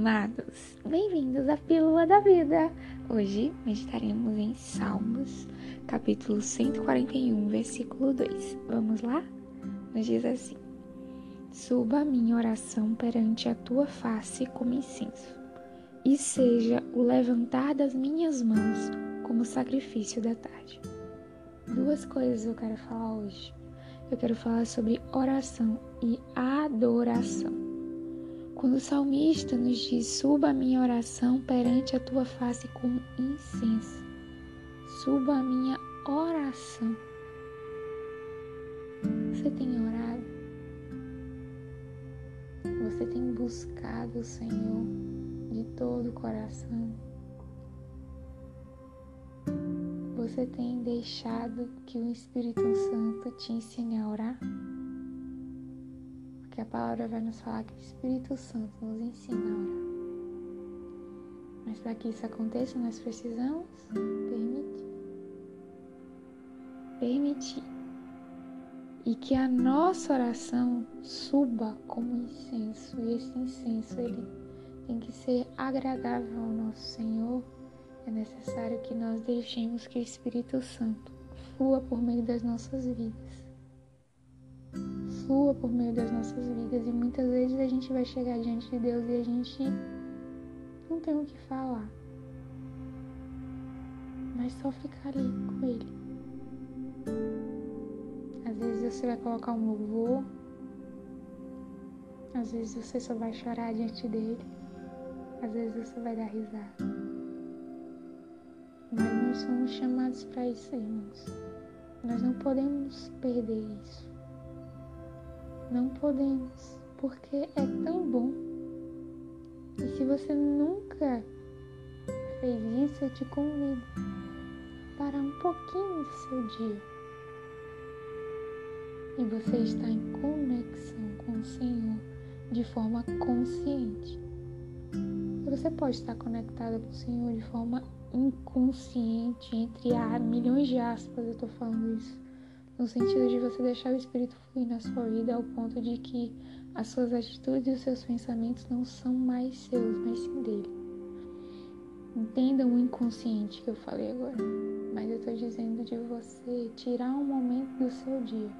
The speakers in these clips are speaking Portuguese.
amados! Bem-vindos à Pílula da Vida! Hoje meditaremos em Salmos, capítulo 141, versículo 2. Vamos lá? Nos diz assim: Suba a minha oração perante a tua face como incenso, e seja o levantar das minhas mãos como sacrifício da tarde. Duas coisas eu quero falar hoje. Eu quero falar sobre oração e adoração. Quando o salmista nos diz: Suba a minha oração perante a tua face como incenso. Suba a minha oração. Você tem orado? Você tem buscado o Senhor de todo o coração? Você tem deixado que o Espírito Santo te ensine a orar? A palavra vai nos falar que o Espírito Santo nos ensina a orar. Mas para que isso aconteça, nós precisamos permitir. Permitir. E que a nossa oração suba como incenso. E esse incenso, ele tem que ser agradável ao nosso Senhor. É necessário que nós deixemos que o Espírito Santo flua por meio das nossas vidas flua por meio das nossas vidas e muitas vezes a gente vai chegar diante de Deus e a gente não tem o que falar. Mas só ficar ali com Ele. Às vezes você vai colocar um louvor, às vezes você só vai chorar diante dele, às vezes você vai dar risada. Mas nós somos chamados para isso, irmãos. Nós não podemos perder isso. Não podemos, porque é tão bom. E se você nunca fez isso, eu te convido para um pouquinho do seu dia. E você está em conexão com o Senhor de forma consciente. Você pode estar conectado com o Senhor de forma inconsciente, entre a milhões de aspas, eu estou falando isso no sentido de você deixar o Espírito fluir na sua vida ao ponto de que as suas atitudes e os seus pensamentos não são mais seus, mas sim dele. Entendam o inconsciente que eu falei agora, mas eu estou dizendo de você tirar um momento do seu dia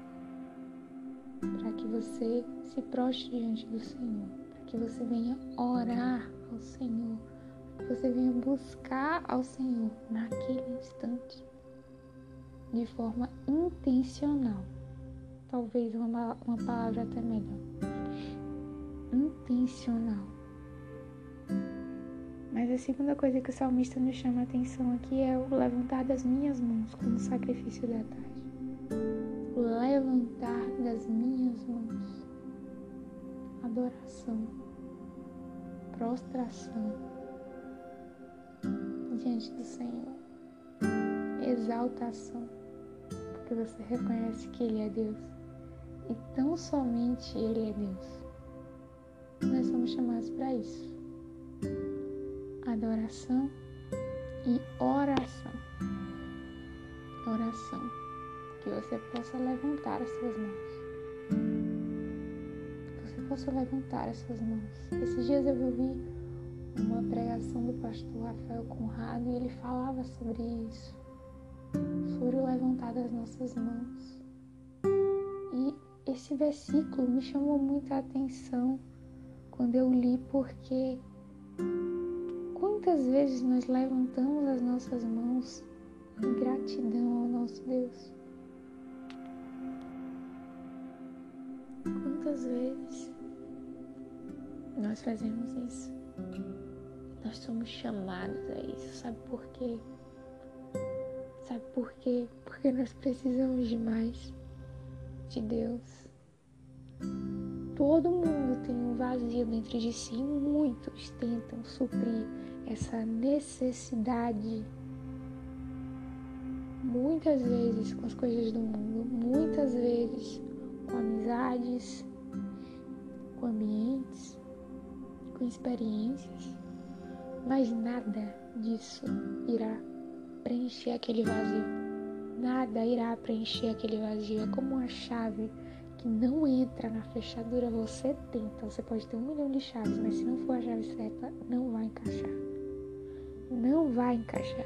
para que você se prostre diante do Senhor, para que você venha orar ao Senhor, que você venha buscar ao Senhor naquele instante de forma intencional. Talvez uma, uma palavra até melhor. Intencional. Mas a segunda coisa que o salmista nos chama a atenção aqui é o levantar das minhas mãos como sacrifício da tarde. O levantar das minhas mãos. Adoração. Prostração diante do Senhor. Exaltação porque você reconhece que Ele é Deus e tão somente Ele é Deus. Nós somos chamados para isso. Adoração e oração. Oração. Que você possa levantar as suas mãos. Que você possa levantar as suas mãos. Esses dias eu ouvi uma pregação do pastor Rafael Conrado e ele falava sobre isso sobre o levantar das nossas mãos. E esse versículo me chamou muita atenção quando eu li, porque quantas vezes nós levantamos as nossas mãos em gratidão ao nosso Deus? Quantas vezes nós fazemos isso? Nós somos chamados a isso, sabe por quê? Sabe por quê? Porque nós precisamos de mais de Deus. Todo mundo tem um vazio dentro de si e muitos tentam suprir essa necessidade. Muitas vezes com as coisas do mundo, muitas vezes com amizades, com ambientes, com experiências, mas nada disso irá preencher aquele vazio. Nada irá preencher aquele vazio. É como uma chave que não entra na fechadura, você tenta. Você pode ter um milhão de chaves, mas se não for a chave certa, não vai encaixar. Não vai encaixar.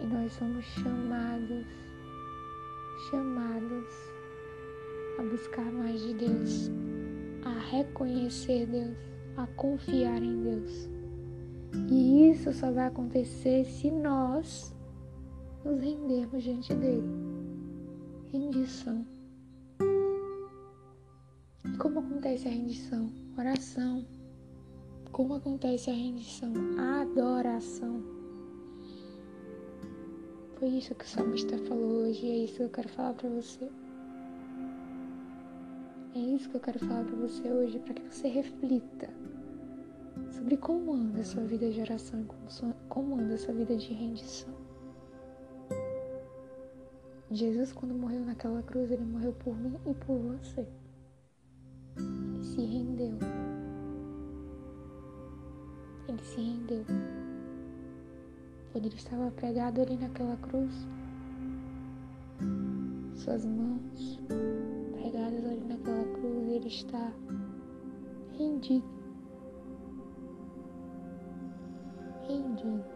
E nós somos chamados, chamados a buscar mais de Deus, a reconhecer Deus, a confiar em Deus. E isso só vai acontecer se nós nos rendermos diante dele. Rendição. E como acontece a rendição? Oração. Como acontece a rendição? Adoração. Foi isso que o salmista falou hoje é isso que eu quero falar para você. É isso que eu quero falar para você hoje, para que você reflita sobre como anda a sua vida de oração e como, como anda a sua vida de rendição. Jesus, quando morreu naquela cruz, ele morreu por mim e por você. Ele se rendeu. Ele se rendeu. Quando ele estava pregado ali naquela cruz, suas mãos pregadas ali naquela cruz, ele está rendido. Rendido.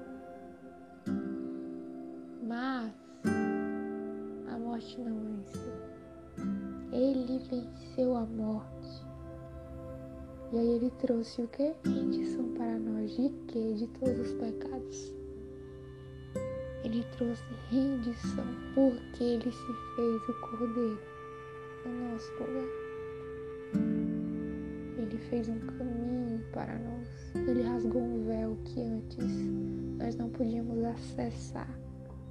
Ele venceu a morte. E aí ele trouxe o que? Rendição para nós. De quê? De todos os pecados. Ele trouxe rendição porque ele se fez o cordeiro no nosso lugar. Ele fez um caminho para nós. Ele rasgou um véu que antes nós não podíamos acessar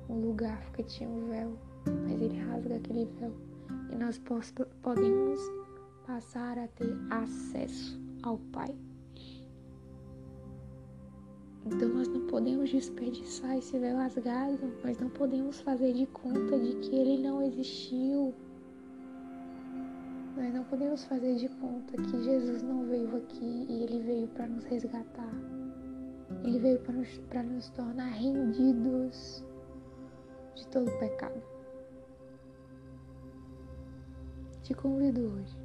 um lugar porque tinha um véu. Mas ele rasga aquele véu e nós podemos passar a ter acesso ao Pai. Então nós não podemos desperdiçar esse véu rasgado, nós não podemos fazer de conta de que ele não existiu. Nós não podemos fazer de conta que Jesus não veio aqui e ele veio para nos resgatar. Ele veio para nos, nos tornar rendidos de todo pecado. Te convido hoje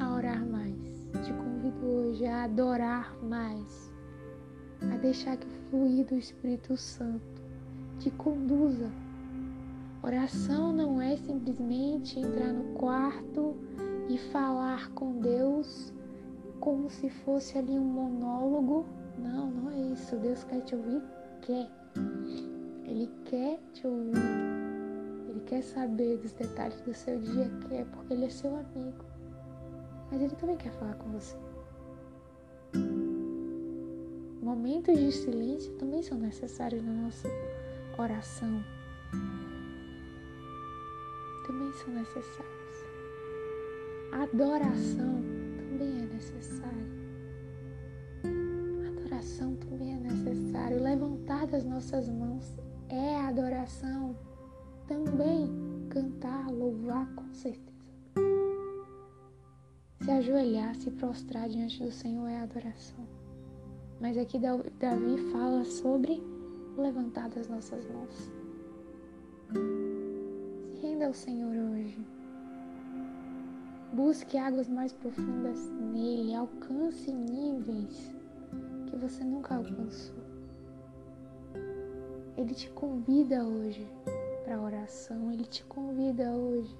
a orar mais. Te convido hoje a adorar mais. A deixar que o fluir do Espírito Santo te conduza. Oração não é simplesmente entrar no quarto e falar com Deus como se fosse ali um monólogo. Não, não é isso. Deus quer te ouvir? Quer. Ele quer te ouvir quer saber dos detalhes do seu dia, quer, porque ele é seu amigo. Mas ele também quer falar com você. Momentos de silêncio também são necessários na nossa oração. Também são necessários. A adoração também é necessária. Adoração também é necessário. Levantar das nossas mãos é adoração também cantar, louvar com certeza. Se ajoelhar, se prostrar diante do Senhor é adoração. Mas aqui Davi fala sobre levantar das nossas mãos. Se renda ao Senhor hoje. Busque águas mais profundas nele, alcance níveis que você nunca alcançou. Ele te convida hoje para oração, Ele te convida hoje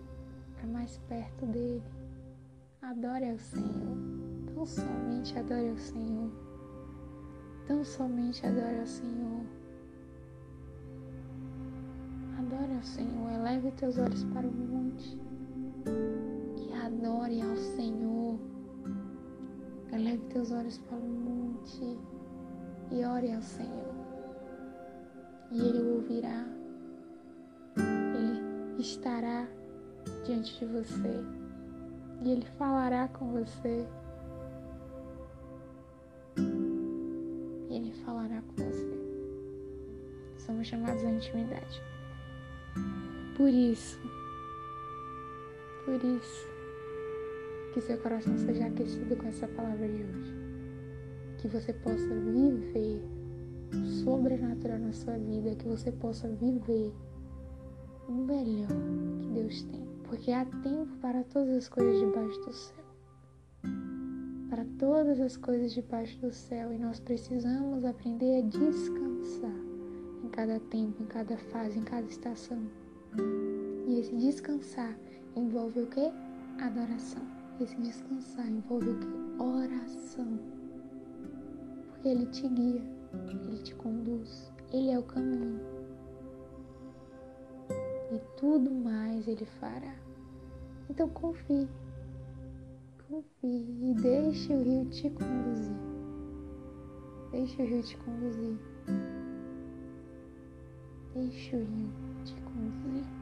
para mais perto dele. Adore ao Senhor, tão somente adore ao Senhor, tão somente adore ao Senhor. Adore ao Senhor, eleve teus olhos para o monte e adore ao Senhor. Eleve teus olhos para o monte e ore ao Senhor. E Ele ouvirá estará diante de você e Ele falará com você. E Ele falará com você. Somos chamados à intimidade. Por isso, por isso, que seu coração seja aquecido com essa palavra de hoje. Que você possa viver sobrenatural na sua vida, que você possa viver o melhor que Deus tem. Porque há tempo para todas as coisas debaixo do céu. Para todas as coisas debaixo do céu. E nós precisamos aprender a descansar em cada tempo, em cada fase, em cada estação. E esse descansar envolve o que? Adoração. Esse descansar envolve o que? Oração. Porque Ele te guia, Ele te conduz, Ele é o caminho. E tudo mais Ele fará. Então confie, confie e deixe o rio te conduzir. Deixe o rio te conduzir. Deixe o rio te conduzir.